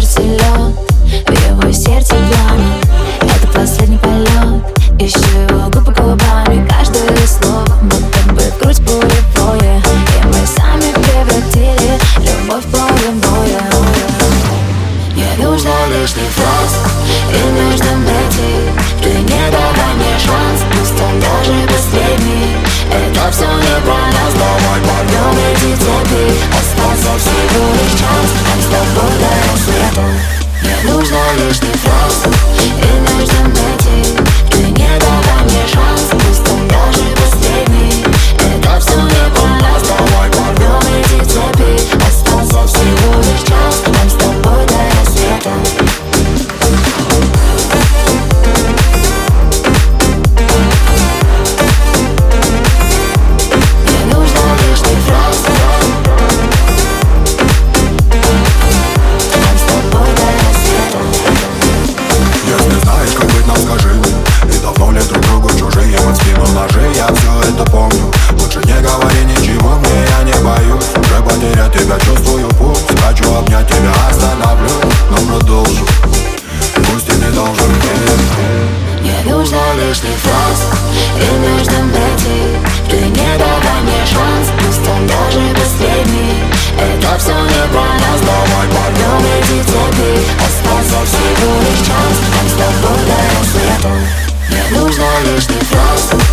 сердце лед В его сердце пламя Это последний полет Ищу его губы губами Каждое слово будто бы в грудь боя. И мы сами превратили любовь в поле боя. Не нужно лишних фраз Нужно лишний фраз страшный фас И между мети Ты не давай мне шанс. Пусть он даже последний. Это все не про нас. Давай поймем эти цепи. Остался всего лишь час. Нам с тобой до рассвета. Не нужно лишний фраз